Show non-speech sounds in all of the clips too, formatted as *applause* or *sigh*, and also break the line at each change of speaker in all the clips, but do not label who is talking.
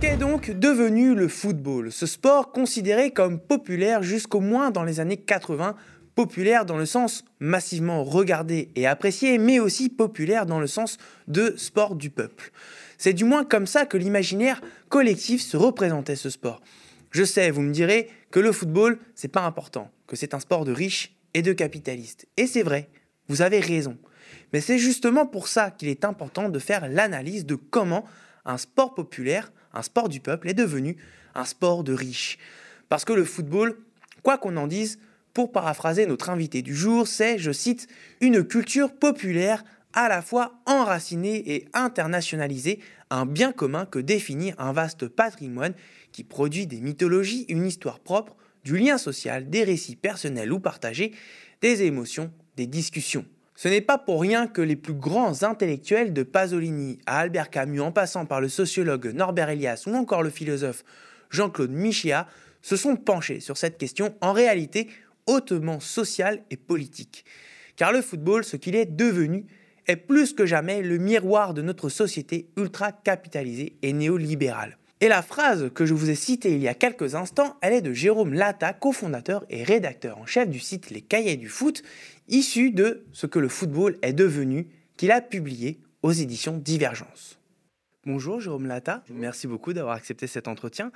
Qu'est donc devenu le football? Ce sport considéré comme populaire jusqu'au moins dans les années 80, populaire dans le sens massivement regardé et apprécié, mais aussi populaire dans le sens de sport du peuple. C'est du moins comme ça que l'imaginaire collectif se représentait ce sport. Je sais, vous me direz que le football, c'est pas important, que c'est un sport de riches et de capitalistes. Et c'est vrai, vous avez raison. Mais c'est justement pour ça qu'il est important de faire l'analyse de comment un sport populaire un sport du peuple est devenu un sport de riches. Parce que le football, quoi qu'on en dise, pour paraphraser notre invité du jour, c'est, je cite, une culture populaire à la fois enracinée et internationalisée, un bien commun que définit un vaste patrimoine qui produit des mythologies, une histoire propre, du lien social, des récits personnels ou partagés, des émotions, des discussions. Ce n'est pas pour rien que les plus grands intellectuels de Pasolini à Albert Camus en passant par le sociologue Norbert Elias ou encore le philosophe Jean-Claude Michéa se sont penchés sur cette question en réalité hautement sociale et politique. Car le football, ce qu'il est devenu, est plus que jamais le miroir de notre société ultra-capitalisée et néolibérale. Et la phrase que je vous ai citée il y a quelques instants, elle est de Jérôme Lata, cofondateur et rédacteur en chef du site Les Cahiers du Foot, issu de ce que le football est devenu, qu'il a publié aux éditions Divergence. Bonjour Jérôme Lata, merci beaucoup d'avoir accepté cet entretien.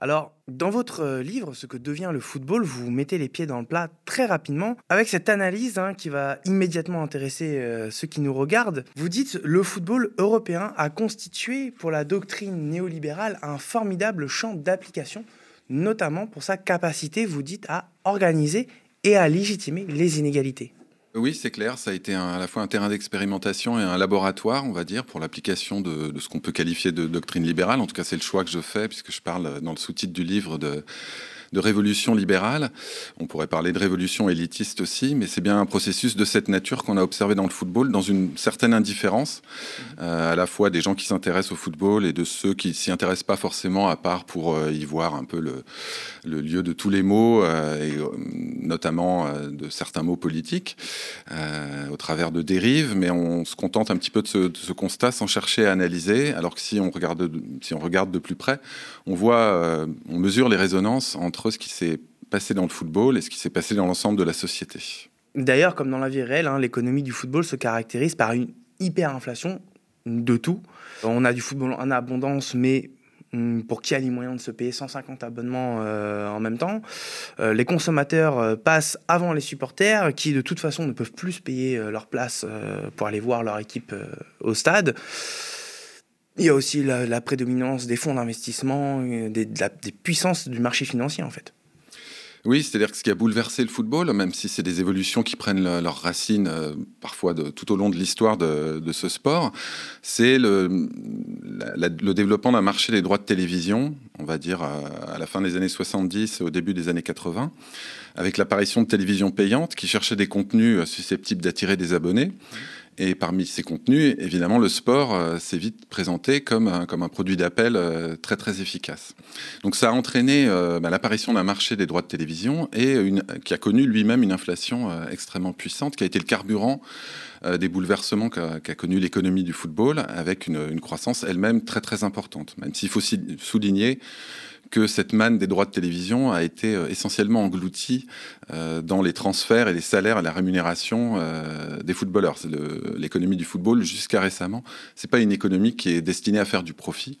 Alors, dans votre euh, livre, Ce que devient le football, vous mettez les pieds dans le plat très rapidement avec cette analyse hein, qui va immédiatement intéresser euh, ceux qui nous regardent. Vous dites le football européen a constitué pour la doctrine néolibérale un formidable champ d'application, notamment pour sa capacité, vous dites, à organiser et à légitimer les inégalités.
Oui, c'est clair. Ça a été à la fois un terrain d'expérimentation et un laboratoire, on va dire, pour l'application de, ce qu'on peut qualifier de doctrine libérale. En tout cas, c'est le choix que je fais, puisque je parle dans le sous-titre du livre de de révolution libérale. On pourrait parler de révolution élitiste aussi, mais c'est bien un processus de cette nature qu'on a observé dans le football, dans une certaine indifférence, euh, à la fois des gens qui s'intéressent au football et de ceux qui s'y intéressent pas forcément, à part pour euh, y voir un peu le, lieu de tous les mots, euh, et notamment de certains mots politiques, au travers de dérives, mais on se contente un petit peu de ce, de constat sans chercher à analyser, alors que si on regarde, si on regarde de plus près, on voit, on mesure les résonances entre ce qui s'est passé dans le football et ce qui s'est passé dans l'ensemble de la société.
D'ailleurs, comme dans la vie réelle, hein, l'économie du football se caractérise par une hyperinflation de tout. On a du football en abondance, mais hum, pour qui a les moyens de se payer 150 abonnements euh, en même temps? Euh, les consommateurs euh, passent avant les supporters qui de toute façon ne peuvent plus payer leur place pour aller voir leur équipe au stade. Il y a aussi la, prédominance des fonds d'investissement, euh, des, des puissances du marché financier en fait.
Oui, c'est-à-dire que ce qui a bouleversé le football, même si c'est des évolutions qui prennent leurs racines euh, parfois de, tout au long de l'histoire de, de, ce sport, c'est le, le, développement d'un marché des droits de télévision, on va dire à, à, la fin des années 70 et au début des années 80, avec l'apparition de télévisions payantes qui cherchaient des contenus euh, susceptibles d'attirer des abonnés. Et parmi ces contenus, évidemment, le sport euh, s'est vite présenté comme un, comme un produit d'appel euh, très très efficace. Donc ça a entraîné euh, bah, l'apparition d'un marché des droits de télévision et qui a connu lui-même une inflation extrêmement puissante, qui a été le carburant des bouleversements qu'a qu connu l'économie du football, avec une, une croissance elle-même très très importante. Même s'il faut souligner que cette manne des droits de télévision a été euh, essentiellement engloutie euh, dans les transferts et les salaires et la rémunération euh, des footballeurs. L'économie du football, jusqu'à récemment, c'est pas une économie qui est destinée à faire du profit,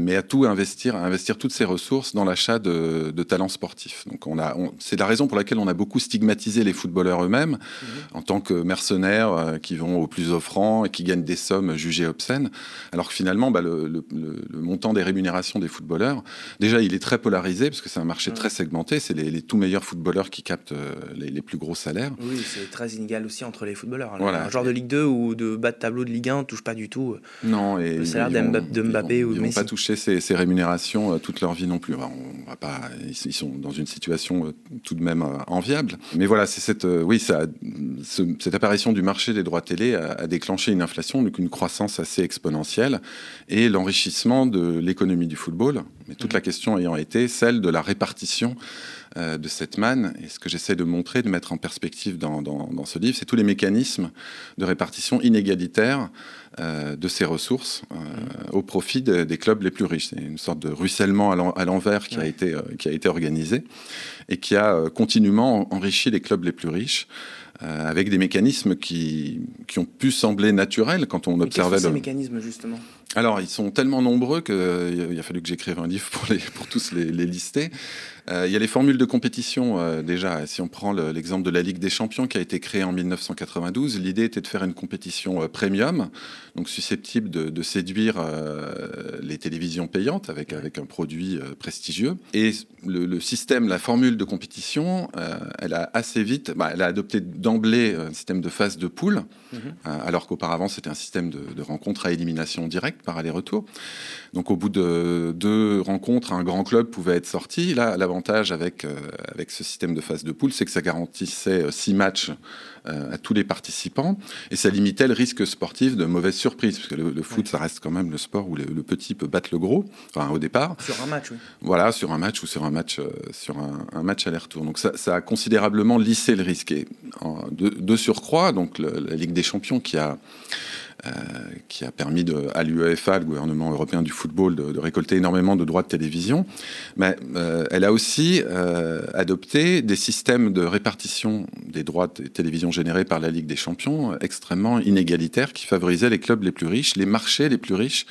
mais à tout investir, à investir toutes ses ressources dans l'achat de, de, talents sportifs. Donc on a, c'est la raison pour laquelle on a beaucoup stigmatisé les footballeurs eux-mêmes mmh. en tant que mercenaires qui vont au plus offrant et qui gagnent des sommes jugées obscènes, alors que finalement, bah, le, le, le montant des rémunérations des footballeurs Déjà, il est très polarisé parce que c'est un marché très segmenté. C'est les, tout meilleurs footballeurs qui captent euh, les, plus gros salaires.
Oui, c'est très inégal aussi entre les footballeurs. Voilà. Un joueur de Ligue 2 ou de bas de tableau de Ligue 1 ne touche pas du tout euh,
non, et
le salaire de Mbappé ou de Messi.
Ils vont pas toucher ces, ces, rémunérations euh, toute leur vie non plus. on va pas, ils sont dans une situation tout de même enviable. Mais voilà, c'est cette, oui, ça, ce, cette apparition du marché des droits télé a, a déclenché une inflation, donc une croissance assez exponentielle et l'enrichissement de l'économie du football. Mais toute la question question ayant été celle de la répartition euh, de cette manne. Et ce que j'essaie de montrer, de mettre en perspective dans, ce livre, c'est tous les mécanismes de répartition inégalitaire euh, de ces ressources euh, au profit des clubs les plus riches. C'est une sorte de ruissellement à l'envers qui, a été, qui a été organisé et qui a continuellement enrichi les clubs les plus riches. avec des mécanismes qui, qui, ont pu sembler naturels quand on observait.
Quels sont ces mécanismes justement?
Alors, ils sont tellement nombreux qu'il a fallu que j'écrive un livre pour, les, pour tous les, les lister. Euh, il y a les formules de compétition euh, déjà. Si on prend l'exemple de la Ligue des Champions qui a été créée en 1992, l'idée était de faire une compétition euh, premium, donc susceptible de, séduire les télévisions payantes avec, avec un produit prestigieux. Et le, système, la formule de compétition, elle a assez vite, bah, elle a adopté d'emblée un système de phase de poule, mhm. alors qu'auparavant c'était un système de, de rencontres à élimination directe par aller-retour. Donc au bout de deux rencontres, un grand club pouvait être sorti. Là, l'avantage avec, euh, avec ce système de phase de poule, c'est que ça garantissait euh, six matchs euh, à tous les participants et ça limitait le risque sportif de mauvaises surprises, parce que le, foot, ça reste quand même le sport où le, petit peut battre le gros, enfin, au départ.
Sur un match, oui.
Voilà, sur un match ou sur un match, sur un, match aller-retour. Donc ça, ça, a considérablement lissé le risque. Et de, surcroît, donc la Ligue des Champions qui a qui a permis à l'UEFA, le gouvernement européen du football, de, récolter énormément de droits de télévision. Mais euh, elle a aussi euh, adopté des systèmes de répartition des droits de télévision générés par la Ligue des Champions extrêmement inégalitaires qui favorisaient les clubs les plus riches, les marchés les plus riches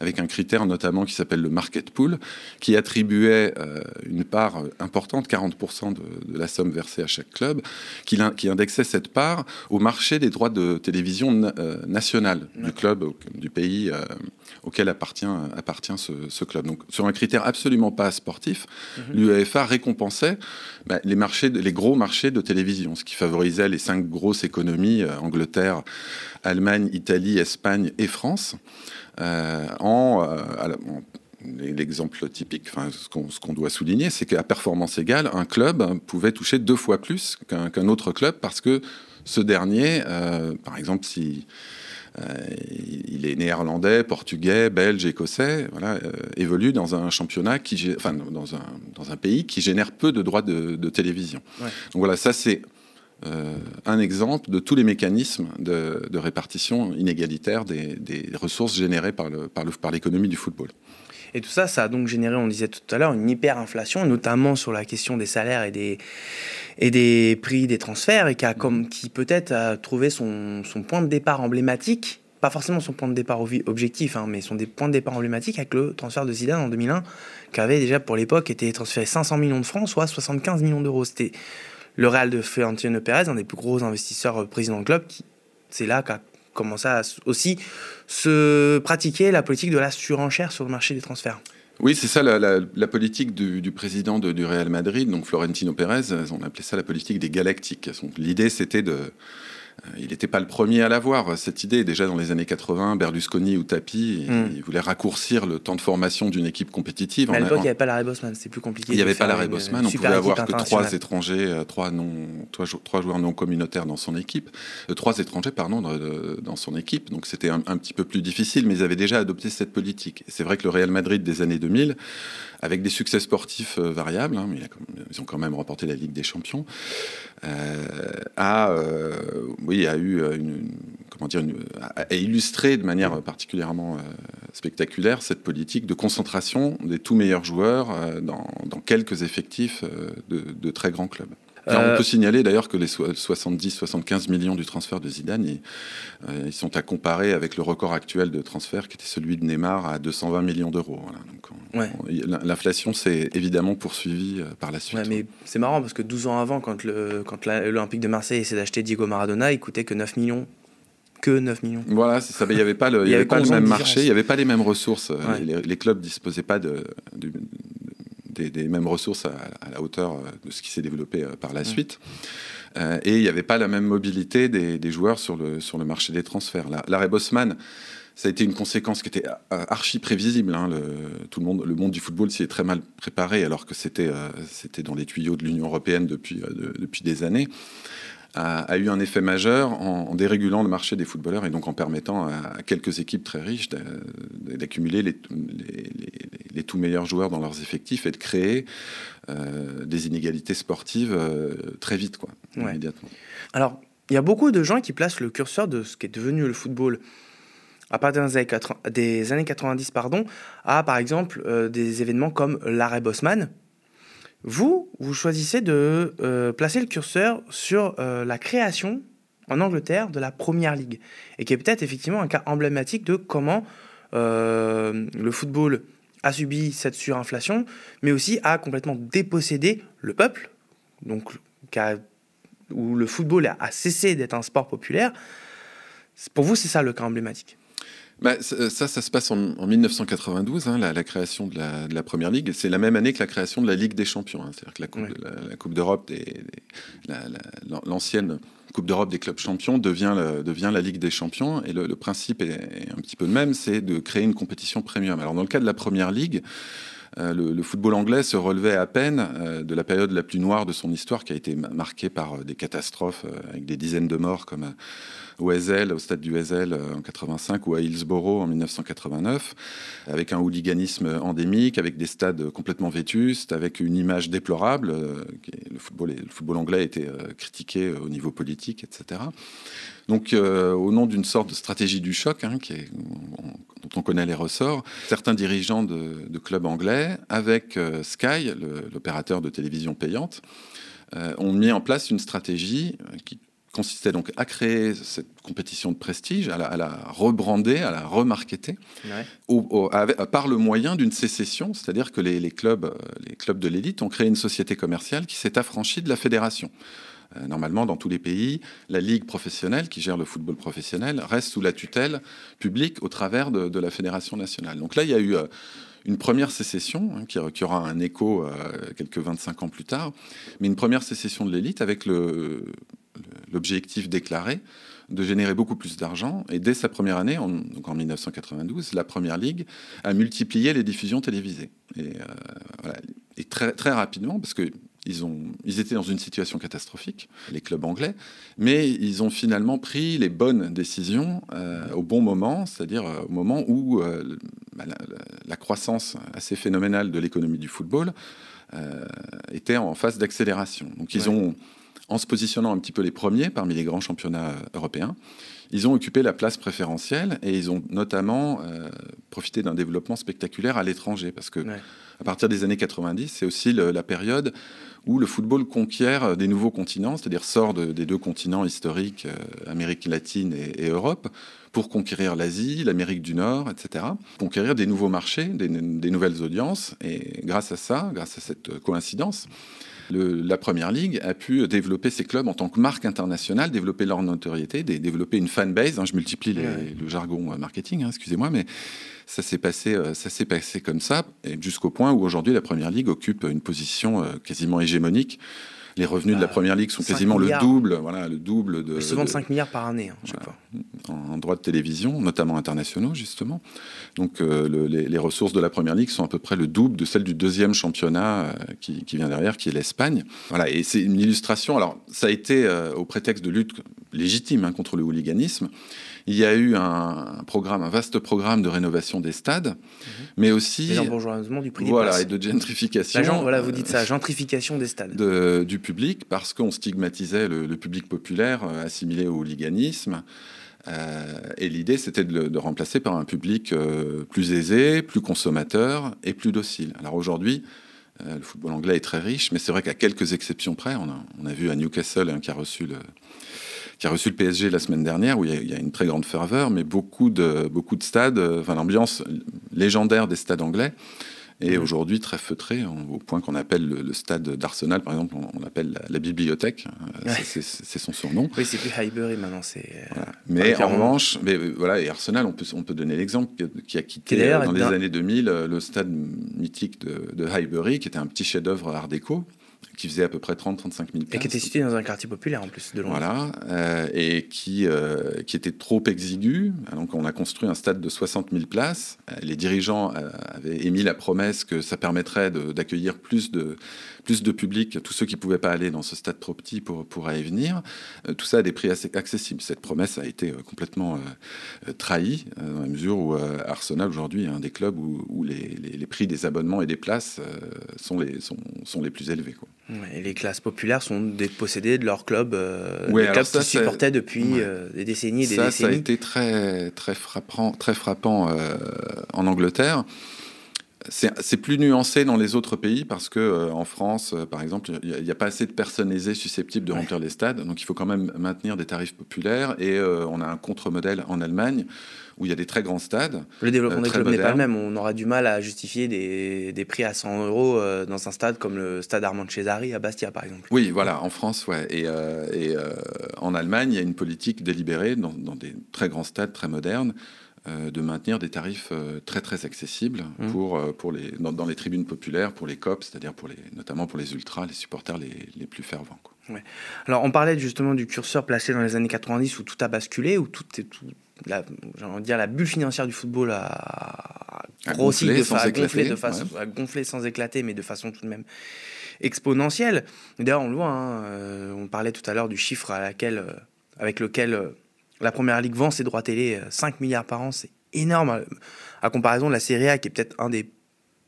avec un critère notamment qui s'appelle le market pool, qui attribuait euh, une part importante, 40% de, la somme versée à chaque club, qui, qui, indexait cette part au marché des droits de télévision euh, national du club, du pays euh, auquel appartient, appartient ce, club. Donc sur un critère absolument pas sportif, mhm. l'UEFA récompensait bah, les, marchés, les gros marchés de télévision, ce qui favorisait les cinq grosses économies, Angleterre, Allemagne, Italie, Espagne et France. Euh, en, euh, L'exemple typique, enfin, ce qu'on doit souligner, c'est qu'à performance égale, un club pouvait toucher deux fois plus qu'un autre club parce que ce dernier, euh, par exemple, si il est néerlandais, portugais, belge, écossais, voilà, évolue dans un championnat qui, enfin, dans un, dans un pays qui génère peu de droits de, télévision. Donc voilà, ça c'est euh, un exemple de tous les mécanismes de, répartition inégalitaire des, ressources générées par, l'économie du football.
Et tout ça, ça a donc généré, on disait tout à l'heure, une hyperinflation, notamment sur la question des salaires et des, prix des transferts, et qui, qui peut-être a trouvé son, point de départ emblématique, pas forcément son point de départ objectif, hein, mais son des points de départ emblématique avec le transfert de Zidane en 2001, qui avait déjà pour l'époque été transféré 500 millions de francs, soit 75 millions d'euros. C'était le Real de Florentino Pérez, un des plus gros investisseurs euh, présidents de club, c'est là qu'a commencé à aussi se pratiquer la politique de la surenchère sur le marché des transferts.
Oui, c'est ça la, politique du, président du Real Madrid, donc Florentino Pérez, on appelait ça la politique des galactiques. L'idée, c'était de, euh, il n'était pas le premier à l'avoir, cette idée. Déjà dans les années 80, Berlusconi ou Tapi, hmm. il voulait raccourcir le temps de formation d'une équipe compétitive.
à l'époque, il n'y avait pas l'arrêt Bosman, c'était plus compliqué.
Il n'y avait pas l'arrêt Bosman, on pouvait avoir que trois étrangers, euh, trois, non, trois, joueurs non communautaires dans son équipe, euh, trois étrangers, pardon, dans son équipe. Donc c'était un, petit peu plus difficile, mais ils avaient déjà adopté cette politique. C'est vrai que le Real Madrid des années 2000, avec des succès sportifs variables, hein, mais ils ont quand même remporté la Ligue des Champions, a oui, a eu euh, une, comment dire, a illustré de manière particulièrement euh, spectaculaire cette politique de concentration des tout meilleurs joueurs euh, dans, quelques effectifs de, très grands clubs. On peut signaler d'ailleurs que les 70-75 millions du transfert de Zidane, ils, sont à comparer avec le record actuel de transfert qui était celui de Neymar à 220 millions d'euros. L'inflation s'est évidemment poursuivie par la suite.
mais c'est marrant parce que 12 ans avant, quand l'Olympique de Marseille essaie d'acheter Diego Maradona, il coûtait que 9 millions que 9 millions.
Voilà, ça. Il n'y avait pas le, *laughs* avait pas le même marché, il n'y avait pas les mêmes ressources. Les, clubs ne disposaient pas de, des, mêmes ressources à, la hauteur de ce qui s'est développé euh, par la suite. Euh, et il n'y avait pas la même mobilité des, joueurs sur le, sur le marché des transferts. L'arrêt Bosman, ça a été une conséquence qui était euh, archi prévisible. Hein. Le, tout le monde, le monde du football s'y est très mal préparé, alors que c'était c'était dans les tuyaux de l'Union européenne depuis, depuis des années a, eu un effet majeur en, dérégulant le marché des footballeurs et donc en permettant à, quelques équipes très riches d'accumuler les, les, tout meilleurs joueurs dans leurs effectifs et de créer des inégalités sportives très vite, quoi, immédiatement.
Alors, il y a beaucoup de gens qui placent le curseur de ce qui est devenu le football à partir des années 90, pardon, à par exemple des événements comme l'arrêt Bosman, vous, vous choisissez de euh, placer le curseur sur euh, la création en Angleterre de la Première Ligue, et qui est peut-être effectivement un cas emblématique de comment euh, le football a subi cette surinflation, mais aussi a complètement dépossédé le peuple, donc où le football a cessé d'être un sport populaire. Pour vous, c'est ça le cas emblématique
bah, ça, ça se passe en, 1992, hein, la, création de la, Première Ligue. C'est la même année que la création de la Ligue des Champions. Hein. C'est-à-dire que la Coupe, la, coupe d'Europe, l'ancienne Coupe d'Europe des clubs champions devient, devient la Ligue des Champions. Et le, principe est, un petit peu le même, c'est de créer une compétition premium. Alors dans le cas de la Première Ligue, euh, le, football anglais se relevait à peine euh, de la période la plus noire de son histoire, qui a été marquée par euh, des catastrophes avec des dizaines de morts, comme au au stade du Wesel en 85 ou à Hillsborough en 1989, avec un hooliganisme endémique, avec des stades complètement vétustes, avec une image déplorable. le, football, le football anglais été critiqué au niveau politique, etc. Donc, au nom d'une sorte de stratégie du choc, hein, qui est, on connaît les ressorts, certains dirigeants de, de clubs anglais, avec euh, Sky, l'opérateur de télévision payante, euh, ont mis en place une stratégie euh, qui consistait donc à créer cette compétition de prestige, à la, rebrander, à la remarketer, par le moyen d'une sécession, c'est-à-dire que les, clubs, les clubs de l'élite ont créé une société commerciale qui s'est affranchie de la fédération. Euh, normalement, dans tous les pays, la ligue professionnelle qui gère le football professionnel reste sous la tutelle publique au travers de, la fédération nationale. Donc là, il y a eu euh, une première sécession, hein, qui, aura un écho euh, quelques 25 ans plus tard, mais une première sécession de l'élite avec l'objectif déclaré de générer beaucoup plus d'argent. Et dès sa première année, en, donc en 1992, la Première Ligue a multiplié les diffusions télévisées. Et, très, très rapidement, parce que ils, ont, ils étaient dans une situation catastrophique, les clubs anglais, mais ils ont finalement pris les bonnes décisions euh, au bon moment, c'est-à-dire euh, au moment où euh, bah, la, croissance assez phénoménale de l'économie du football était en phase d'accélération. Donc ils ont, en se positionnant un petit peu les premiers parmi les grands championnats européens, ils ont occupé la place préférentielle et ils ont notamment profité d'un développement spectaculaire à l'étranger, parce que à partir des années 90, c'est aussi la période où le football conquiert euh, des nouveaux continents, c'est-à-dire sort des deux continents historiques, euh, Amérique latine et, Europe, pour conquérir l'Asie, l'Amérique du Nord, etc. Conquérir des nouveaux marchés, des, nouvelles audiences. Et grâce à ça, grâce à cette coïncidence, la Première Ligue a pu développer ses clubs en tant que marque internationale, développer leur notoriété, développer une fanbase. Hein, je multiplie le jargon euh, marketing, hein, excusez-moi, mais ça s'est passé, euh, ça s'est passé comme ça, jusqu'au point où aujourd'hui la Première Ligue occupe une position euh, quasiment hégémonique. Les revenus de la bah, Première Ligue sont quasiment le double, voilà, le double de.
Se vendent 5 milliards par année, hein, chaque fois.
En, droits de télévision, notamment internationaux, justement. Donc, euh, les, ressources de la Première Ligue sont à peu près le double de celles du deuxième championnat qui, vient derrière, qui est l'Espagne. Voilà, et c'est une illustration. Alors, ça a été au prétexte de lutte légitime hein, contre le hooliganisme. Il y a eu un, programme, un vaste programme de rénovation des stades, mhm. mais aussi
du prix
voilà, et de gentrification.
voilà, vous dites ça, gentrification des stades.
du public, parce qu'on stigmatisait le, public populaire euh, assimilé au hooliganisme. Euh, et l'idée, c'était de le remplacer par un public euh, plus aisé, plus consommateur et plus docile. Alors aujourd'hui, le football anglais est très riche, mais c'est vrai qu'à quelques exceptions près, on a, on a vu à Newcastle hein, qui a reçu le, qui a reçu le PSG la semaine dernière, où il y a, une très grande ferveur, mais beaucoup de, beaucoup de stades, euh, enfin l'ambiance légendaire des stades anglais est aujourd'hui très feutrée, au point qu'on appelle le, stade d'Arsenal, par exemple, on, l'appelle la, bibliothèque, euh, c'est son surnom.
Oui, c'est plus Highbury maintenant, c'est...
Euh, mais en revanche, mais, voilà, et Arsenal, on peut, on peut donner l'exemple, qui a quitté dans les années 2000 le stade mythique de, de Highbury, qui était un petit chef-d'œuvre art déco, qui faisait à peu près 30-35 000 places.
Et qui était situé dans un quartier populaire en plus de Londres.
Voilà, euh, et qui, euh, qui était trop exigu. Donc on a construit un stade de 60 000 places. Euh, les dirigeants avaient émis la promesse que ça permettrait d'accueillir plus de, plus de public, tous ceux qui ne pouvaient pas aller dans ce stade trop petit pour, pour y venir. tout ça à des prix assez accessibles. Cette promesse a été complètement trahie, dans la mesure où Arsenal aujourd'hui est un des clubs où, les, les, prix des abonnements et des places sont, les, sont, sont les plus élevés. Quoi
et les classes populaires sont dépossédés de leur club, euh, des clubs supportaient depuis euh, des décennies et des
ça,
décennies.
Ça a été très, très frappant, très frappant euh, en Angleterre. C'est plus nuancé dans les autres pays parce que en France, par exemple, il n'y a, pas assez de personnes aisées susceptibles de remplir les stades. Donc il faut quand même maintenir des tarifs populaires. Et on a un contre-modèle en Allemagne où il y a des très grands stades.
Le développement euh, des clubs n'est pas le même. On aura du mal à justifier des, des prix à 100 euros euh, dans un stade comme le stade Armand Cesari à Bastia, par exemple.
Oui, voilà, en France, ouais. Et, euh, et en Allemagne, il y a une politique délibérée dans, dans des très grands stades très modernes de maintenir des tarifs très très accessibles mmh. pour, pour les, dans, les tribunes populaires, pour les COP, c'est-à-dire pour les, notamment pour les ultras, les supporters les, les plus fervents. Quoi.
Ouais. Alors on parlait justement du curseur placé dans les années 90 où tout a basculé, où tout est tout, la, dire, la bulle financière du football a, grossi, de, a gonflé, de façon, sans éclater, mais de façon tout de même exponentielle. D'ailleurs, on le voit, hein, euh, on parlait tout à l'heure du chiffre à laquelle, euh, avec lequel euh, la Première Ligue vend ses droits télé, 5 milliards par an, c'est énorme. À comparaison de la Serie A, qui est peut-être un des,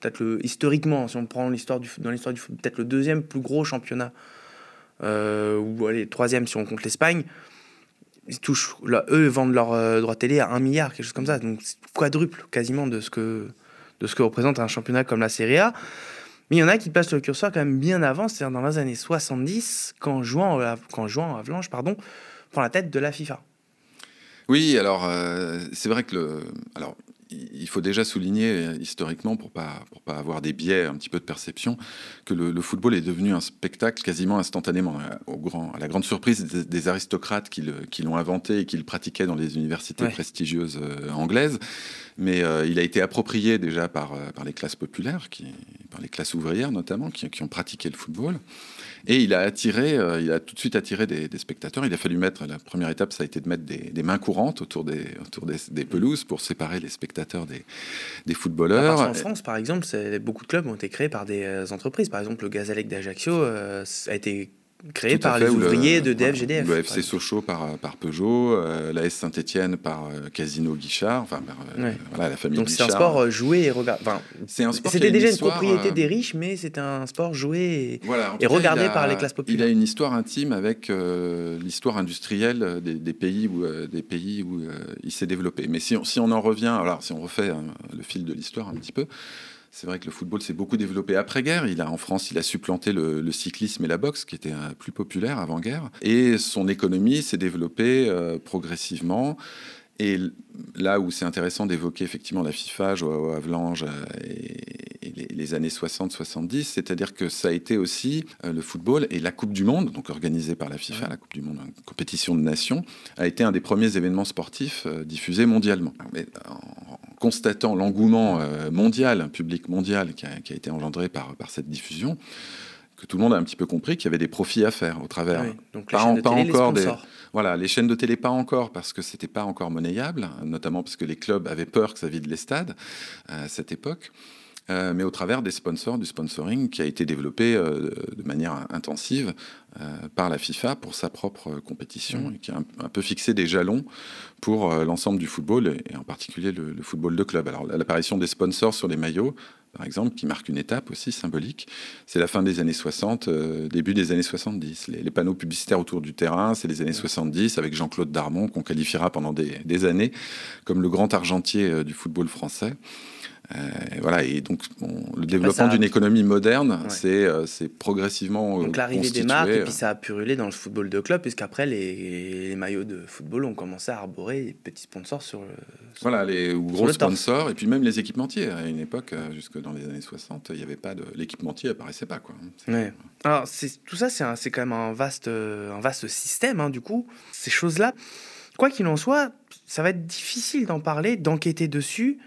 peut-être le, historiquement, si on prend l'histoire du, dans l'histoire du football, peut-être le deuxième plus gros championnat, ou allez, troisième si on compte l'Espagne ils touchent, eux vendent leur euh, droit télé à 1 milliard, quelque chose comme ça. Donc quadruple quasiment de ce que, de ce que représente un championnat comme la Serie A. Mais il y en a qui passent le curseur quand même bien avant, c'est-à-dire dans les années 70, quand Jouan, quand Jouan Avalanche pardon, prend la tête de la FIFA.
Oui, alors euh, c'est vrai que le, alors il faut déjà souligner euh, historiquement, pour pas pour pas avoir des biais, un petit peu de perception, que le, football est devenu un spectacle quasiment instantanément, euh, au grand, à la grande surprise des, aristocrates qui l'ont inventé et qui le pratiquaient dans les universités prestigieuses anglaises. Mais il a été approprié déjà par, par les classes populaires, qui, par les classes ouvrières notamment, qui, qui ont pratiqué le football. Et il a attiré, euh, il a tout de suite attiré des, spectateurs. Il a fallu mettre, la première étape, ça a été de mettre des, mains courantes autour des, autour des, pelouses pour séparer les spectateurs des, des footballeurs.
en France, par exemple, beaucoup de clubs ont été créés par des euh, entreprises. Par exemple, le Gazalec d'Ajaccio euh, a été créé par les ouvriers de DFGDF.
Le FC Sochaux par, par Peugeot, euh, la S Saint-Etienne par euh, Casino Guichard, enfin euh, voilà, la famille
Donc c'est un sport joué et regardé. Enfin, c'était déjà une, propriété des riches, mais c'était un sport joué et, regardé par les classes populaires.
Il a une histoire intime avec l'histoire industrielle des, pays où, des pays où il s'est développé. Mais si on, si on en revient, alors si on refait hein, le fil de l'histoire un petit peu, c'est vrai que le football s'est beaucoup développé après-guerre. Il a, en France, il a supplanté le, cyclisme et la boxe, qui étaient euh, plus populaires avant-guerre. Et son économie s'est développée euh, progressivement. Et là où c'est intéressant d'évoquer effectivement la FIFA, Joao Avalanche euh, et, les, années 60-70, c'est-à-dire que ça a été aussi le football et la Coupe du Monde, donc organisée par la FIFA, la Coupe du Monde, une compétition de nations, a été un des premiers événements sportifs diffusés mondialement. Mais constatant l'engouement euh, mondial, public mondial qui a, été engendré par, par cette diffusion, que tout le monde a un petit peu compris qu'il y avait des profits à faire au travers.
donc pas, encore des,
voilà, les chaînes de télé pas encore parce que c'était pas encore monnayable, notamment parce que les clubs avaient peur que ça vide les stades à cette époque. Euh, mais au travers des sponsors, du sponsoring qui a été développé euh, de manière intensive euh, par la FIFA pour sa propre compétition mmh. et qui a un, peu fixé des jalons pour l'ensemble du football et, en particulier le, football de club. Alors l'apparition des sponsors sur les maillots, par exemple, qui marque une étape aussi symbolique, c'est la fin des années 60, début des années 70. Les, panneaux publicitaires autour du terrain, c'est les années 70 avec Jean-Claude Darmon qu'on qualifiera pendant des, des, années comme le grand argentier du football français. Euh, voilà, et donc le développement d'une économie moderne, euh, c'est progressivement.
Donc l'arrivée des marques, et puis ça a purulé dans le football de club, puisqu'après les, les maillots de football ont commencé à arborer des petits sponsors sur le.
voilà, les gros sponsors, et puis même les équipementiers. À une époque, euh, jusque dans les années 60, il n'y avait pas de. L'équipementier apparaissait pas, quoi.
Ouais. Alors, tout ça, c'est quand même un vaste, un vaste système, hein, du coup. Ces choses-là, quoi qu'il en soit, ça va être difficile d'en parler, d'enquêter dessus.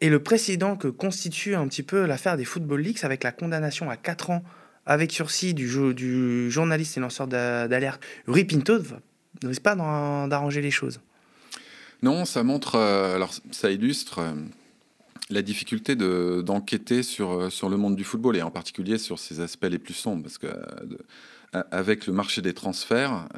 Et le précédent que constitue un petit peu l'affaire des Football Leaks avec la condamnation à 4 ans avec sursis du, du journaliste et lanceur d'alerte Rui Pinto ne risque pas d'arranger les choses.
Non, ça montre, euh, alors ça illustre euh, la difficulté d'enquêter sur, euh, sur le monde du football et en particulier sur ses aspects les plus sombres. Parce que avec le marché des transferts,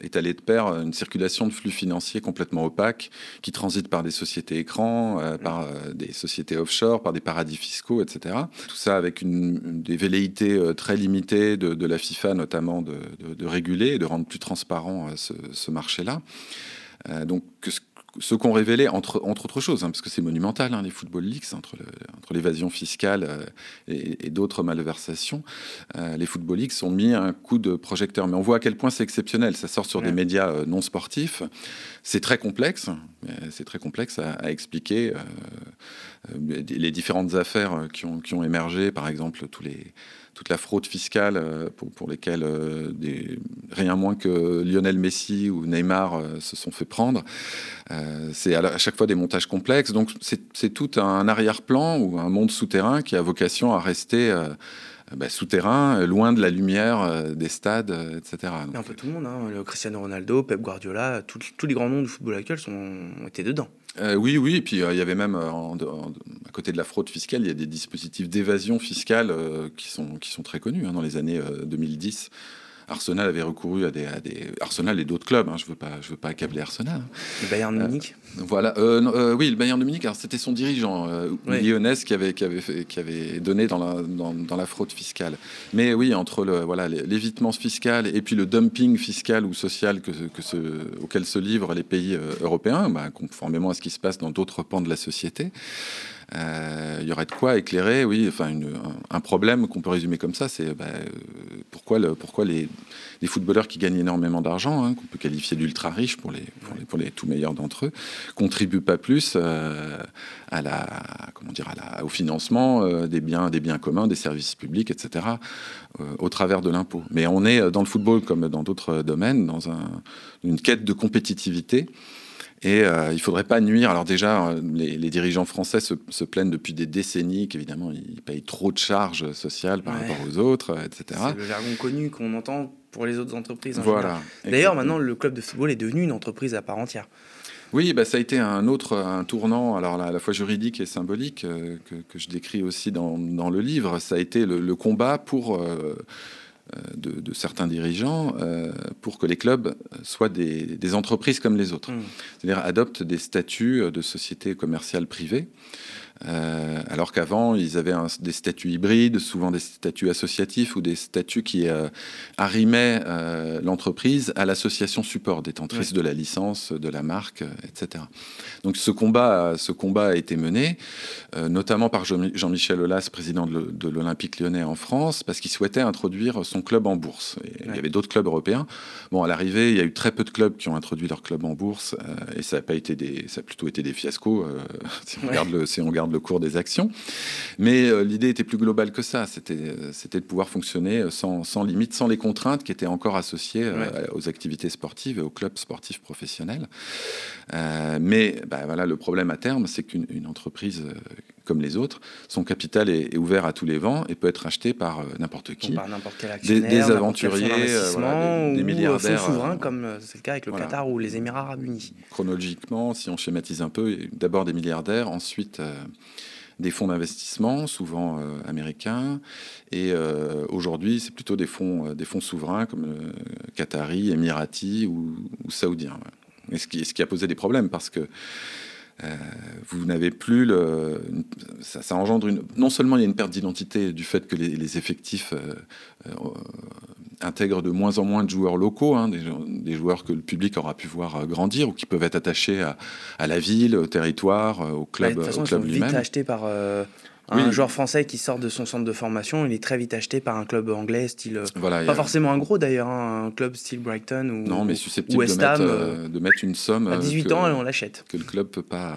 est allé de pair une circulation de flux financiers complètement opaques qui transitent par des sociétés écrans, euh, par euh, des sociétés offshore, par des paradis fiscaux, etc. Tout ça avec une, des velléités euh, très limitées de, la FIFA notamment de, réguler et de rendre plus transparent ce, ce marché-là. donc que, ce qu'ont révélé, entre, entre autres choses, hein, parce que c'est monumental, hein, les Football Leaks, entre, entre l'évasion fiscale euh, et, d'autres malversations, euh, les Football Leaks ont mis un coup de projecteur. Mais on voit à quel point c'est exceptionnel. Ça sort sur des médias euh, non sportifs. C'est très complexe. C'est très complexe à, expliquer les différentes affaires qui ont, qui ont émergé, par exemple, tous les toute la fraude fiscale euh, pour, pour lesquelles euh, des, rien moins que Lionel Messi ou Neymar euh, se sont fait prendre. c'est à, chaque fois des montages complexes. Donc c'est tout un arrière-plan ou un monde souterrain qui a vocation à rester bah, souterrain, loin de la lumière des stades, etc.
un peu tout le monde, hein. le Cristiano Ronaldo, Pep Guardiola, tous les grands noms du football actuel sont, étaient dedans.
Oui, oui, et puis il y avait même à côté de la fraude fiscale, il y a des dispositifs d'évasion fiscale euh, qui, sont, qui sont très connus hein, dans les années 2010. Euh, Arsenal avait recouru à des, Arsenal et d'autres clubs. Hein, je veux pas, je veux pas accabler Arsenal.
Le Bayern de Munich.
Euh, voilà. oui, le Bayern de Munich. C'était son dirigeant, Lyonnais, qui avait, qui avait, qui avait donné dans la, dans, la fraude fiscale. Mais oui, entre le voilà l'évitement fiscal et puis le dumping fiscal ou social que, que ce, auquel se livrent les pays européens, bah, conformément à ce qui se passe dans d'autres pans de la société. Euh, il y aurait de quoi éclairer, oui, enfin un, problème qu'on peut résumer comme ça, c'est bah, euh, pourquoi, le, pourquoi les, footballeurs qui gagnent énormément d'argent, hein, qu'on peut qualifier d'ultra riches pour les, pour tout meilleurs d'entre eux, contribuent pas plus euh, au financement des biens, communs, des services publics, etc. au travers de l'impôt. Mais on est dans le football comme dans d'autres domaines dans un, une quête de compétitivité. Et euh, il ne faudrait pas nuire. Alors déjà, euh, les, dirigeants français se, se, plaignent depuis des décennies qu'évidemment, ils payent trop de charges sociales par rapport aux autres, etc.
C'est le jargon connu qu'on entend pour les autres entreprises.
voilà.
D'ailleurs, maintenant, le club de football est devenu une entreprise à part entière.
Oui, bah, ça a été un autre un tournant, alors à la fois juridique et symbolique, euh, que, que, je décris aussi dans, dans, le livre. Ça a été le, le combat pour euh, de, certains dirigeants euh, pour que les clubs soient des, entreprises comme les autres, mmh. c'est-à-dire adoptent des statuts de sociétés commerciales privées. Euh, alors qu'avant, ils avaient des statuts hybrides, souvent des statuts associatifs ou des statuts qui euh, arrimaient euh, l'entreprise à l'association support détentrice de la licence, de la marque, etc. Donc ce combat, ce combat a été mené, notamment par Jean-Michel Aulas, président de l'Olympique lyonnais en France, parce qu'il souhaitait introduire son club en bourse. Il y avait d'autres clubs européens. Bon, à l'arrivée, il y a eu très peu de clubs qui ont introduit leur club en bourse, et ça a pas été des, ça a plutôt été des fiascos. *laughs* si on regarde le, si on regarde le cours des actions. Mais euh, l'idée était plus globale que ça. C'était, euh, de pouvoir fonctionner euh, sans, sans, limite, sans les contraintes qui étaient encore associées aux activités sportives et aux clubs sportifs professionnels. mais bah, voilà, le problème à terme, c'est qu'une entreprise comme les autres, son capital est, ouvert à tous les vents et peut être acheté par n'importe qui.
Par n'importe quel actionnaire,
des, aventuriers, des,
des,
milliardaires.
souverains, comme c'est le cas avec le Qatar ou les Émirats arabes unis.
Chronologiquement, si on schématise un peu, d'abord des milliardaires, ensuite des fonds d'investissement, souvent euh, américains, et euh, aujourd'hui c'est plutôt des fonds, euh, des fonds souverains comme Qatari, Émirati ou, ou Saoudiens. Et ce qui, ce qui a posé des problèmes parce que vous n'avez plus le. Ça, engendre une. Non seulement il y a une perte d'identité du fait que les, effectifs intègre de moins en moins de joueurs locaux, hein, des, joueurs que le public aura pu voir euh, grandir ou qui peuvent être attachés à, la ville, au territoire, euh, au club,
de toute façon,
au club
vite achetés par euh, un joueur français qui sort de son centre de formation. Il est très vite acheté par un club anglais, style voilà, pas forcément un gros d'ailleurs, hein, un club style Brighton ou
non, mais susceptible de, mettre, de mettre une somme
à 18 ans, on l'achète.
Que le club peut pas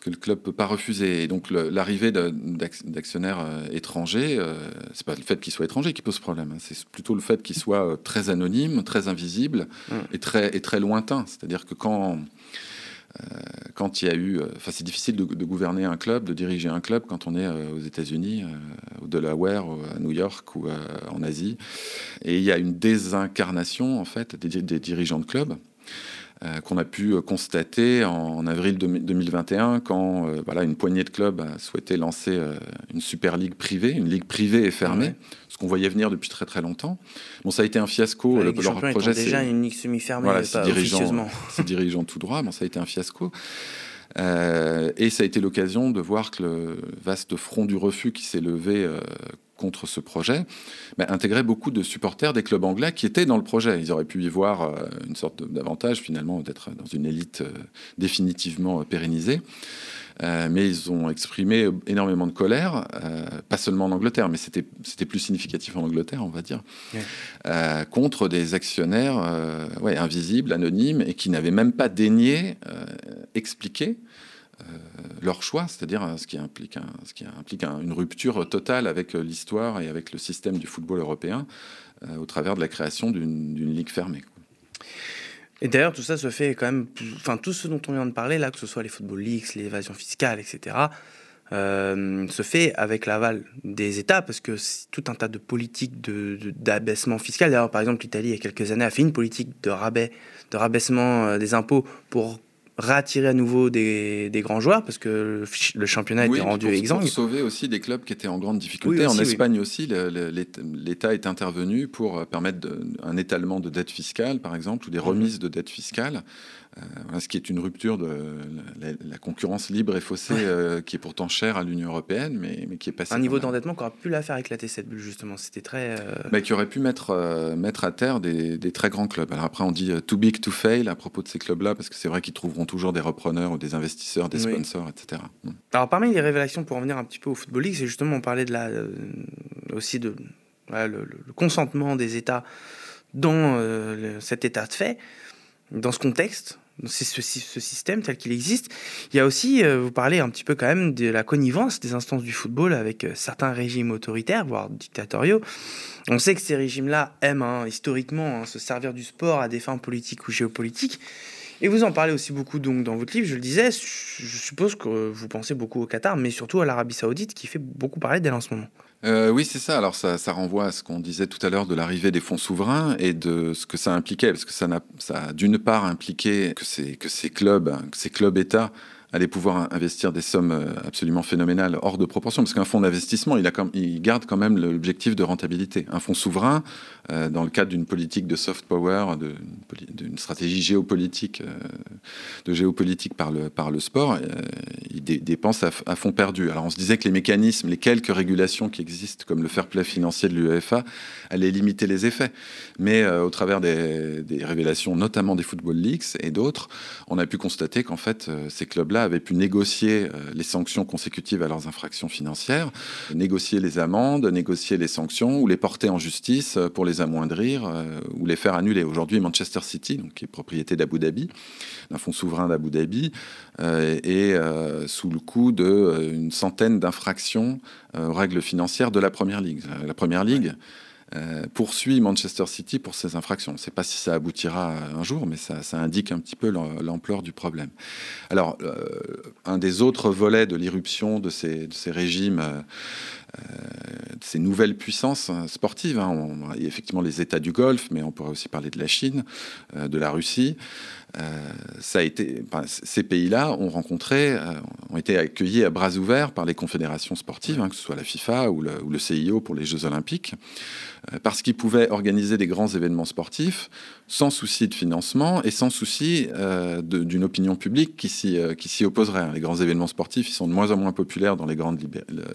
que le club peut pas refuser. Et donc l'arrivée d'actionnaires euh, étrangers, euh, c'est pas le fait qu'ils soient étrangers qui pose problème, hein. c'est plutôt le fait qu'ils soient euh, très anonymes, très invisibles mmh. et très et très lointains. C'est-à-dire que quand quand il y a eu, enfin c'est difficile de, gouverner un club, de diriger un club quand on est aux États-Unis au Delaware, à New York ou en Asie. Et il y a une désincarnation en fait des, dirigeants de clubs. Euh, qu'on a pu euh, constater en, avril 2021 quand euh, voilà, une poignée de clubs a souhaité lancer une super ligue privée, une ligue privée et fermée, qu'on voyait venir depuis très très longtemps. Bon, ça a été un fiasco.
le, leur projet, c'est déjà une ligue semi-fermée, voilà, pas dirigeant, *laughs*
dirigeant tout droit. Bon, ça a été un fiasco. et ça a été l'occasion de voir que le vaste front du refus qui s'est levé contre ce projet, mais intégrait beaucoup de supporters des clubs anglais qui étaient dans le projet. Ils auraient pu y voir euh, une sorte d'avantage finalement d'être dans une élite euh, définitivement pérennisée. Euh, mais ils ont exprimé énormément de colère, pas seulement en Angleterre, mais c'était, plus significatif en Angleterre, on va dire, contre des actionnaires ouais, invisibles, anonymes, et qui n'avaient même pas daigné expliquer euh, leur choix, c'est-à-dire euh, ce qui implique, ce qui implique une rupture totale avec euh, l'histoire et avec le système du football européen au travers de la création d'une ligue fermée.
Et d'ailleurs, tout ça se fait quand même, enfin, tout ce dont on vient de parler, là, que ce soit les football leagues, l'évasion fiscale, etc., se fait avec l'aval des États, parce que tout un tas de politiques d'abaissement de, fiscal. D'ailleurs, par exemple, l'Italie, il y a quelques années, a fait une politique de rabais, de rabaissement des impôts pour réattirer à nouveau des, grands joueurs parce que le championnat était rendu
pour,
exsangue.
Pour sauver aussi des clubs qui étaient en grande difficulté. en Espagne aussi, l'État est intervenu pour permettre un étalement de dette fiscale, par exemple, ou des mhm. remises de dette fiscale. Euh, ce qui est une rupture de la, concurrence libre et faussée euh, qui est pourtant chère à l'Union européenne, mais, mais, qui est passée.
Un niveau d'endettement qui aurait pu la faire éclater cette bulle, justement. C'était très.
Euh, mais qui aurait pu mettre, mettre à terre des, des, très grands clubs. Alors après, on dit too big to fail à propos de ces clubs-là, parce que c'est vrai qu'ils trouveront toujours des repreneurs ou des investisseurs, des sponsors, etc.
Mm. Alors parmi les révélations, pour revenir un petit peu au Football League, c'est justement, on parlait de la, aussi de le, consentement des États dans cet état de fait. Dans ce contexte, ce, ce, système tel qu'il existe. Il y a aussi, euh, vous parlez un petit peu quand même de la connivence des instances du football avec euh, certains régimes autoritaires, voire dictatoriaux. On sait que ces régimes-là aiment hein, historiquement hein, se servir du sport à des fins politiques ou géopolitiques. Et vous en parlez aussi beaucoup donc dans votre livre, je le disais, je suppose que vous pensez beaucoup au Qatar, mais surtout à l'Arabie Saoudite qui fait beaucoup parler d'elle en ce moment.
Euh, oui, c'est ça. Alors ça, renvoie à ce qu'on disait tout à l'heure de l'arrivée des fonds souverains et de ce que ça impliquait, parce que ça, a, d'une part impliqué que ces, clubs, que ces clubs États aller pouvoir investir des sommes euh, absolument phénoménales hors de proportion, parce qu'un fonds d'investissement, il, garde quand même l'objectif de rentabilité. Un fonds souverain, dans le cadre d'une politique de soft power, d'une stratégie géopolitique, euh, de géopolitique par le, par le sport, il dépense à, fond perdu. Alors on se disait que les mécanismes, les quelques régulations qui existent, comme le fair play financier de l'UEFA, allaient limiter les effets. Mais au travers des, révélations, notamment des Football Leagues et d'autres, on a pu constater qu'en fait, ces clubs-là avaient pu négocier euh, les sanctions consécutives à leurs infractions financières, négocier les amendes, négocier les sanctions ou les porter en justice euh, pour les amoindrir euh, ou les faire annuler. Aujourd'hui, Manchester City, donc, qui est propriété d'Abu Dhabi, d'un fonds souverain d'Abu Dhabi, est sous le coup d'une centaine d'infractions aux règles financières de la Première Ligue. La Première Ligue. Euh, poursuit Manchester City pour ces infractions. On ne sait pas si ça aboutira un jour, mais ça, indique un petit peu l'ampleur du problème. Alors, euh, un des autres volets de l'irruption de ces, régimes, euh, de ces nouvelles puissances sportives, hein, il effectivement les États du Golfe, mais on pourrait aussi parler de la Chine, de la Russie. ça a été, ces pays-là ont rencontré, ont été accueillis à bras ouverts par les confédérations sportives, hein, que ce soit la FIFA ou le, CIO pour les Jeux Olympiques. Euh, parce qu'ils pouvaient organiser des grands événements sportifs sans souci de financement et sans souci euh, d'une opinion publique qui s'y euh, opposerait. Les grands événements sportifs, sont de moins en moins populaires dans les grandes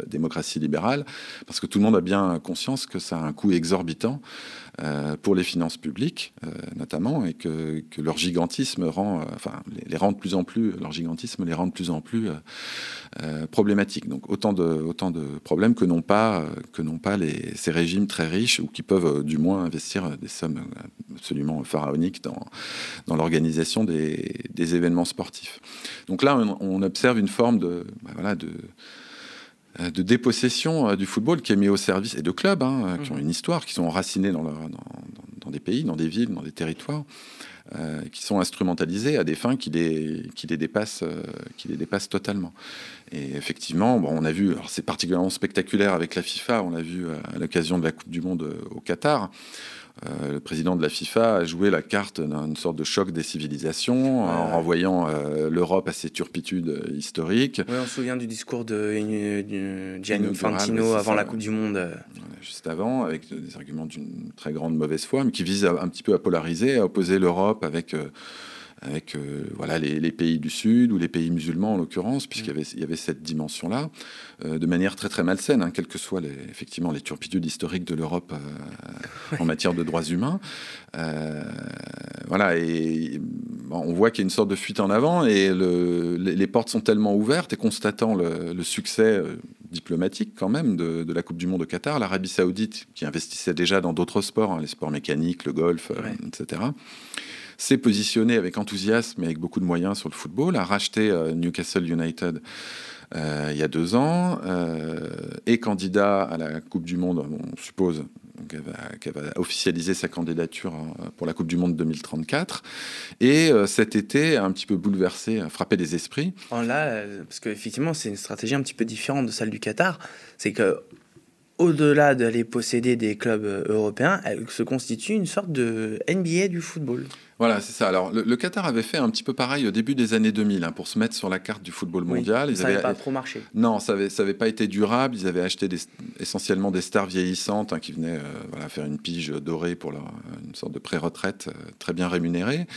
démocraties libérales parce que tout le monde a bien conscience que ça a un coût exorbitant pour les finances publiques, notamment, et que, leur gigantisme enfin, les, rend de plus en plus, leur gigantisme les rend de plus en plus problématiques. Donc autant de, autant de problèmes que n'ont pas, que pas ces régimes très riches ou qui peuvent euh, du moins investir des sommes euh, absolument pharaoniques dans, dans l'organisation des, des, événements sportifs. Donc là, on, observe une forme de, bah voilà, de, euh, de dépossession du football qui est mis au service, et de clubs hein, qui ont mmh. une histoire, qui sont enracinés dans leur, dans, dans des pays, dans des villes, dans des territoires, qui sont instrumentalisés à des fins qui les, qui les, dépassent, qui les dépassent totalement. Et effectivement, bon, on a vu, c'est particulièrement spectaculaire avec la FIFA, on l'a vu à l'occasion de la Coupe du Monde au Qatar. Euh, le président de la FIFA a joué la carte d'une sorte de choc des civilisations en renvoyant euh, l'Europe à ses turpitudes historiques.
Oui, on se souvient du discours de, Gianni Infantino avant la Coupe du Monde.
Juste avant, avec des arguments d'une très grande mauvaise foi, mais qui visent un petit peu à polariser, à opposer l'Europe avec... Euh, avec euh, voilà, les, pays du Sud ou les pays musulmans en l'occurrence, puisqu'il y avait, il y avait cette dimension-là, euh, de manière très très malsaine, hein, quelles que soient les, effectivement les turpitudes historiques de l'Europe euh, *laughs* en matière de droits humains. voilà, et on voit qu'il y a une sorte de fuite en avant, et le, les, portes sont tellement ouvertes, et constatant le, succès diplomatique quand même de, la Coupe du Monde au Qatar, l'Arabie Saoudite, qui investissait déjà dans d'autres sports, hein, les sports mécaniques, le golf, etc., s'est positionné avec enthousiasme et avec beaucoup de moyens sur le football, a racheté euh, Newcastle United euh, il y a deux ans, euh, est candidat à la Coupe du Monde, on suppose qu'elle va, officialiser sa candidature pour la Coupe du Monde 2034. Et cet été a un petit peu bouleversé, frappé des esprits.
Là, parce qu'effectivement, c'est une stratégie un petit peu différente de celle du Qatar. C'est que au-delà d'aller posséder des clubs européens, elle se constitue une sorte de NBA du football.
Voilà, c'est ça. Alors, le, Qatar avait fait un petit peu pareil au début des années 2000 hein, pour se mettre sur la carte du football mondial.
Ça n'avait pas trop marché.
Non, ça n'avait ça pas été durable. Ils avaient acheté essentiellement des stars vieillissantes hein, qui venaient euh, voilà, faire une pige dorée pour leur, une sorte de pré-retraite euh, très bien rémunérée.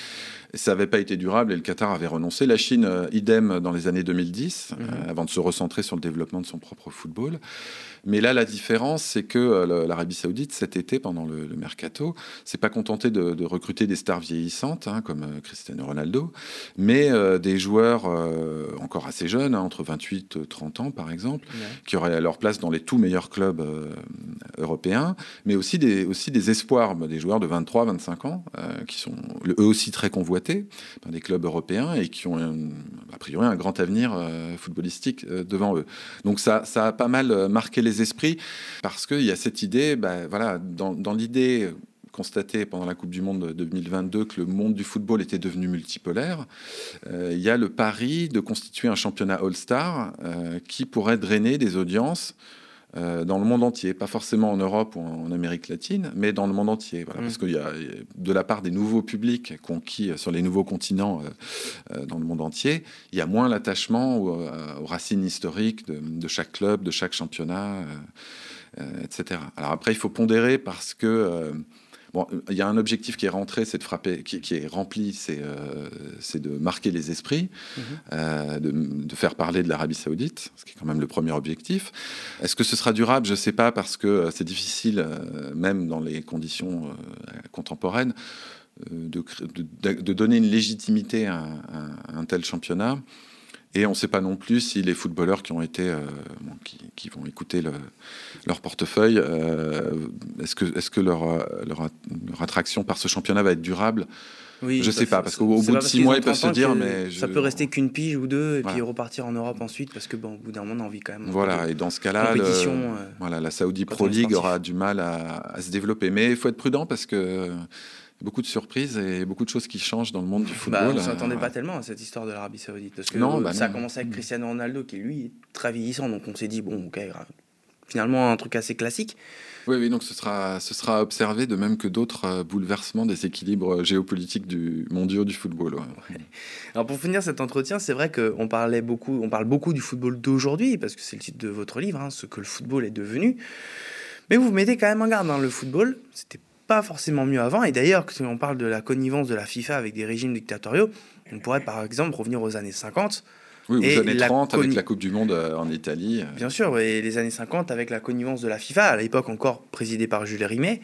Et ça n'avait pas été durable et le Qatar avait renoncé. La Chine, euh, idem dans les années 2010, mhm. avant de se recentrer sur le développement de son propre football. Mais là, la différence, c'est que l'Arabie Saoudite, cet été, pendant le, mercato, s'est pas contenté de, de recruter des stars vieillissantes Hein, comme euh, Cristiano Ronaldo, mais euh, des joueurs euh, encore assez jeunes, hein, entre 28 et 30 ans par exemple, qui auraient leur place dans les tout meilleurs clubs européens, mais aussi des, aussi des espoirs, bah, des joueurs de 23, 25 ans, qui sont eux aussi très convoités par des clubs européens et qui ont a priori un grand avenir footballistique devant eux. Donc ça, ça a pas mal marqué les esprits parce qu'il y a cette idée, bah, voilà, dans, dans l'idée constaté pendant la Coupe du Monde 2022 que le monde du football était devenu multipolaire, euh, il y a le pari de constituer un championnat All-Star euh, qui pourrait drainer des audiences euh, dans le monde entier, pas forcément en Europe ou en Amérique latine, mais dans le monde entier. Voilà, Parce mm. qu'il y a, de la part des nouveaux publics conquis sur les nouveaux continents dans le monde entier, il y a moins l'attachement aux, racines historiques de, de, chaque club, de chaque championnat, etc. Alors après, il faut pondérer parce que Bon, il y a un objectif qui est rentré, c'est de frapper, qui, est rempli, c'est euh, de marquer les esprits, mhm. euh, de, faire parler de l'Arabie Saoudite, ce qui est quand même le premier objectif. Est-ce que ce sera durable? Je ne sais pas, parce que euh, c'est difficile, même dans les conditions contemporaines, de, de, donner une légitimité à un tel championnat. Et on ne sait pas non plus si les footballeurs qui ont été, euh, qui, vont écouter leur portefeuille, euh, est-ce que, est -ce que leur, leur, attraction par ce championnat va être durable? Oui, je sais pas, parce qu'au bout de six mois, ils peuvent se dire, mais
ça peut rester qu'une pige ou deux, et puis repartir en Europe ensuite, parce que bon, au bout d'un moment, on a envie quand même.
Voilà, et dans ce cas-là, euh, voilà, la Saudi Pro League aura du mal à, à se développer, mais il faut être prudent parce que beaucoup de surprises et beaucoup de choses qui changent dans le monde du bah, football.
on ne s'attendait pas tellement à cette histoire de l'Arabie Saoudite. Parce que non, bah ça a commencé avec Cristiano Ronaldo, qui lui est très vieillissant. Donc on s'est dit, bon, ok, finalement un truc assez classique.
Oui, oui, donc ce sera, ce sera observé de même que d'autres euh, bouleversements des équilibres géopolitiques du mondiaux du football.
Alors pour finir cet entretien, c'est vrai qu'on parlait beaucoup, on parle beaucoup du football d'aujourd'hui parce que c'est le titre de votre livre, hein, ce que le football est devenu. Mais vous vous mettez quand même en garde. Hein, le football, c'était pas forcément mieux avant. Et d'ailleurs, si on parle de la connivence de la FIFA avec des régimes dictatoriaux, on pourrait par exemple revenir aux années 50.
Oui, aux années 30 avec la Coupe du Monde euh, en Italie.
Bien sûr, et les années 50 avec la connivence de la FIFA, à l'époque encore présidée par Jules Rimet,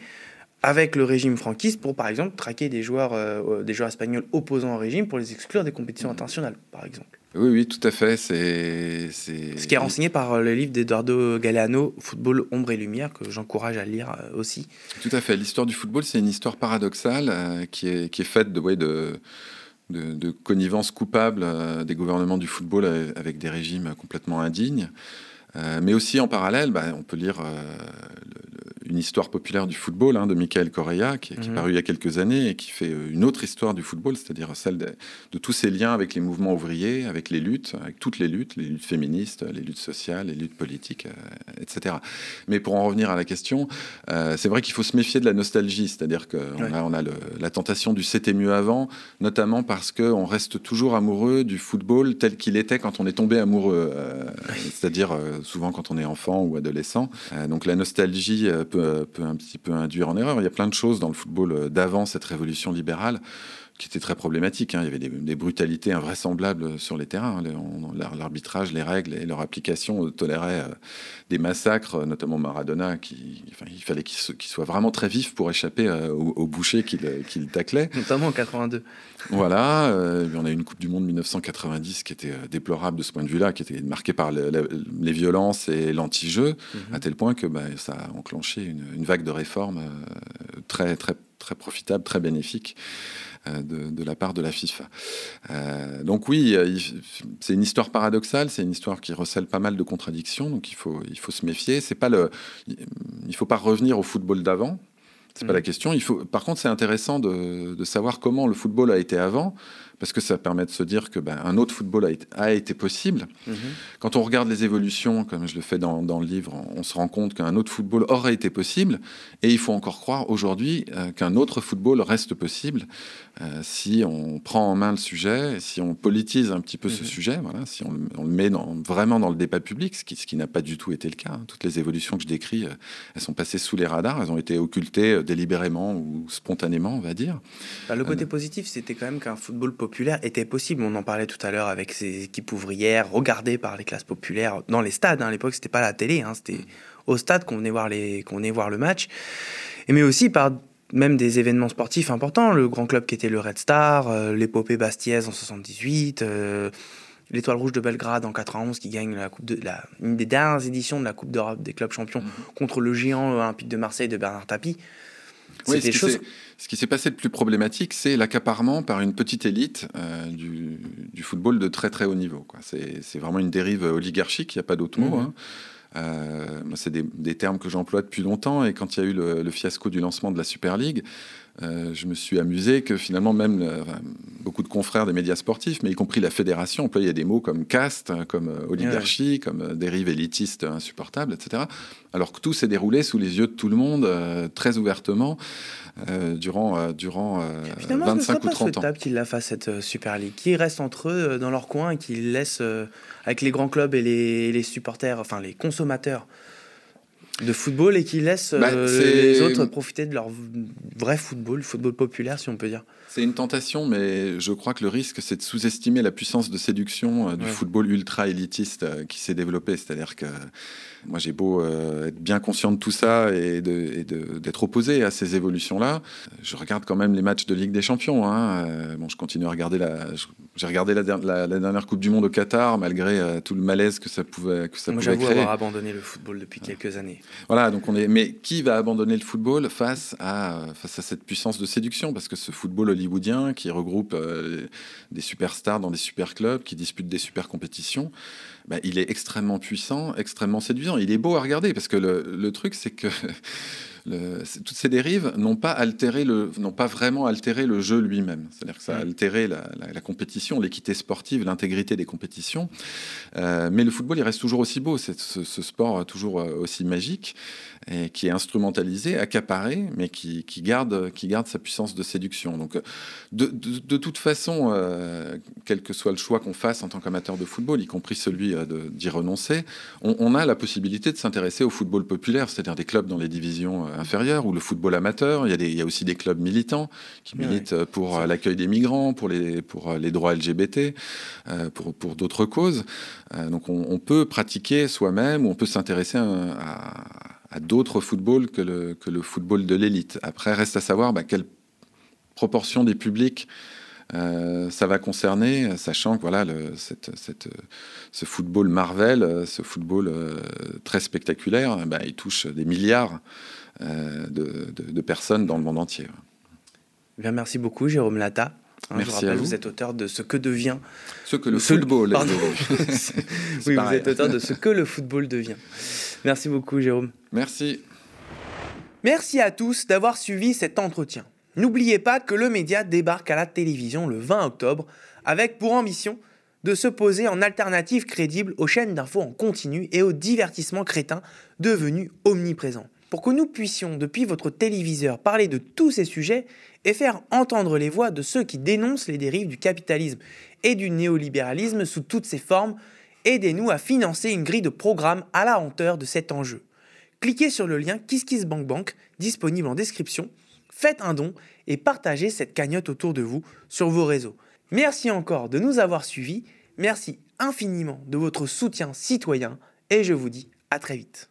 avec le régime franquiste pour par exemple traquer des joueurs, euh, des joueurs espagnols opposants au régime pour les exclure des compétitions internationales, par exemple.
Oui, oui, tout à fait. C'est, Ce
qui est renseigné par euh, le livre d'Eduardo Galeano, Football, Ombre et Lumière, que j'encourage à lire euh, aussi.
Tout à fait. L'histoire du football, c'est une histoire paradoxale euh, qui, est, qui est faite de, ouais, de, de, connivence coupable des gouvernements du football avec des régimes complètement indignes. mais aussi en parallèle, bah, on peut lire une histoire populaire du football hein, de Michael Correa, qui, est
Mhm.
paru il y a quelques années et qui fait euh, une autre histoire du football, c'est-à-dire celle de, de tous ces liens avec les mouvements ouvriers, avec les luttes, avec toutes les luttes, les luttes féministes, les luttes sociales, les luttes politiques, euh, etc. Mais pour en revenir à la question, euh, c'est vrai qu'il faut se méfier de la nostalgie, c'est-à-dire qu'on
Ouais.
a, on a le- la tentation du c'était mieux avant, notamment parce qu'on reste toujours amoureux du football tel qu'il était quand on est tombé amoureux, euh, c'est-à-dire souvent quand on est enfant ou adolescent. Donc la nostalgie euh, peut, peut un petit peu induire en erreur. Il y a plein de choses dans le football euh, d'avant cette révolution libérale qui était très problématique. hein. Il y avait des, brutalités invraisemblables sur les terrains. L'ar- L'arbitrage, les règles et leur application toléraient euh, des massacres, euh, notamment Maradona, qui, enfin, il fallait qu'il qu'il soit vraiment très vif pour échapper euh, au, au boucher qui le, qui le taclait.
Notamment en 82.
Voilà, euh, on a eu une Coupe du Monde 1990 qui était euh, déplorable de ce point de vue-là, qui était marquée par le- la- les violences et l'anti-jeu,
Mhm.
à tel point que bah, ça a enclenché une, une vague de réformes euh, très, très, très profitable, très bénéfique euh, de, de la part de la FIFA. Euh, donc oui, euh, c'est une histoire paradoxale, c'est une histoire qui recèle pas mal de contradictions, donc il faut, il faut se méfier. C'est pas le, il faut pas revenir au football d'avant. C'est pas
Mhm.
la question. Il faut, par contre, c'est intéressant de, de savoir comment le football a été avant, parce que ça permet de se dire que ben, un autre football a été, a été possible.
Mhm.
Quand on regarde les évolutions, comme je le fais dans, dans le livre, on se rend compte qu'un autre football aurait été possible, et il faut encore croire aujourd'hui euh, qu'un autre football reste possible euh, si on prend en main le sujet, si on politise un petit peu ce
Mhm.
sujet, voilà, si on le, on le met dans- vraiment dans le débat public, ce qui, ce qui n'a pas du tout été le cas. hein. Toutes les évolutions que je décris, euh, elles sont passées sous les radars, elles ont été occultées délibérément ou spontanément, on va dire.
Bah, le
Euh,
côté positif, c'était quand même qu'un football populaire était possible. On en parlait tout à l'heure avec ces équipes ouvrières, regardées par les classes populaires dans les stades. hein. À l'époque, c'était pas la télé, hein, c'était au stade qu'on venait voir les, qu'on venait voir le match. Et mais aussi par même des événements sportifs importants, le grand club qui était le Red Star, euh, l'épopée Bastiaise en 78. euh, L'Étoile Rouge de Belgrade en 91 qui gagne la coupe de, la, une des dernières éditions de la Coupe d'Europe des clubs champions contre le géant olympique de Marseille de Bernard Tapie.
Oui, ce qui
choses
s'est- Ce qui s'est passé de plus problématique, c'est l'accaparement par une petite élite euh, du, du football de très très haut niveau. C'est vraiment une dérive oligarchique, il n'y a pas d'autre mot.
Mhm.
hein. Euh, c'est des, des termes que j'emploie depuis longtemps et quand il y a eu le, le fiasco du lancement de la Super League, euh, je me suis amusé que finalement même euh, beaucoup de confrères des médias sportifs, mais y compris la fédération, employaient des mots comme caste, hein, comme euh, oligarchie, comme euh, dérive élitiste insupportable, etc. Alors que tout s'est déroulé sous les yeux de tout le monde, euh, très ouvertement, durant, durant euh,
Finalement, je ne
25
serais
ou
pas
30 ans.
souhaitable qu'ils la fassent cette Super League, qui reste entre eux dans leur coin et qu'ils laissent avec les grands clubs et les, les supporters, enfin les consommateurs de football et qui laissent euh,
Bah, c'est-
les autres profiter de leur vrai football, football populaire si on peut dire.
C'est une tentation, mais je crois que le risque, c'est de sous-estimer la puissance de séduction euh, du
Ouais.
football ultra élitiste euh, qui s'est développé. C'est-à-dire que moi, j'ai beau euh, être bien conscient de tout ça et d'être opposé à ces évolutions-là, je regarde quand même les matchs de Ligue des Champions. hein. Euh, bon, je continue à regarder la. J'ai regardé la, der- la- la dernière Coupe du Monde au Qatar, malgré euh, tout le malaise que ça pouvait, que ça
Moi
pouvait
j'avoue
créer.
avoir abandonné le football depuis quelques années.
Voilà, donc on est. Mais qui va abandonner le football face à face à cette puissance de séduction? Parce que ce football hollywoodien qui regroupe euh, des superstars dans des super clubs, qui disputent des super compétitions, bah, il est extrêmement puissant, extrêmement séduisant. Il est beau à regarder parce que le, le truc, c'est que *laughs* le- toutes ces dérives n'ont pas altéré le, n'ont pas vraiment altéré le jeu lui-même. C'est-à-dire que ça a
Mm.
altéré la, la- la compétition, l'équité sportive, l'intégrité des compétitions. Euh, mais le football, il reste toujours aussi beau. C'est ce, ce sport euh, toujours aussi magique et qui est instrumentalisé, accaparé, mais qui, qui garde, qui garde sa puissance de séduction. Donc, euh, de, de- de toute façon, euh, quel que soit le choix qu'on fasse en tant qu'amateur de football, y compris celui euh, d'y renoncer, on, on a la possibilité de s'intéresser au football populaire, c'est-à-dire des clubs dans les divisions inférieures ou le football amateur. Il y a, des- il y a aussi des clubs militants qui militent pour l'accueil des migrants, pour les, pour les droits LGBT, pour, pour d'autres causes. Donc, on, on peut pratiquer soi-même ou on peut s'intéresser à, à- à d'autres footballs que le, que le football de l'élite. Après, reste à savoir bah, quelle proportion des publics euh, ça va concerner, sachant que voilà, ce football Marvel, ce football euh, très spectaculaire, bah, il touche des milliards euh, de, personnes dans le monde entier.
Bien, merci beaucoup Jérôme Lata. Hein,
Merci
je
à
rappelle,
vous.
vous êtes auteur de Ce que devient.
Ce que le
Ce-
football
pardon. *laughs* Oui, vous êtes auteur de Ce que le football devient. Merci beaucoup Jérôme.
Merci.
Merci à tous d'avoir suivi cet entretien. N'oubliez pas que le média débarque à la télévision le 20 octobre avec pour ambition de se poser en alternative crédible aux chaînes d'infos en continu et aux divertissements crétins devenus omniprésents. Pour que nous puissions, depuis votre téléviseur, parler de tous ces sujets et faire entendre les voix de ceux qui dénoncent les dérives du capitalisme et du néolibéralisme sous toutes ses formes, aidez-nous à financer une grille de programme à la hauteur de cet enjeu. Cliquez sur le lien KissKissBankBank disponible en description, faites un don et partagez cette cagnotte autour de vous sur vos réseaux. Merci encore de nous avoir suivis, merci infiniment de votre soutien citoyen et je vous dis à très vite.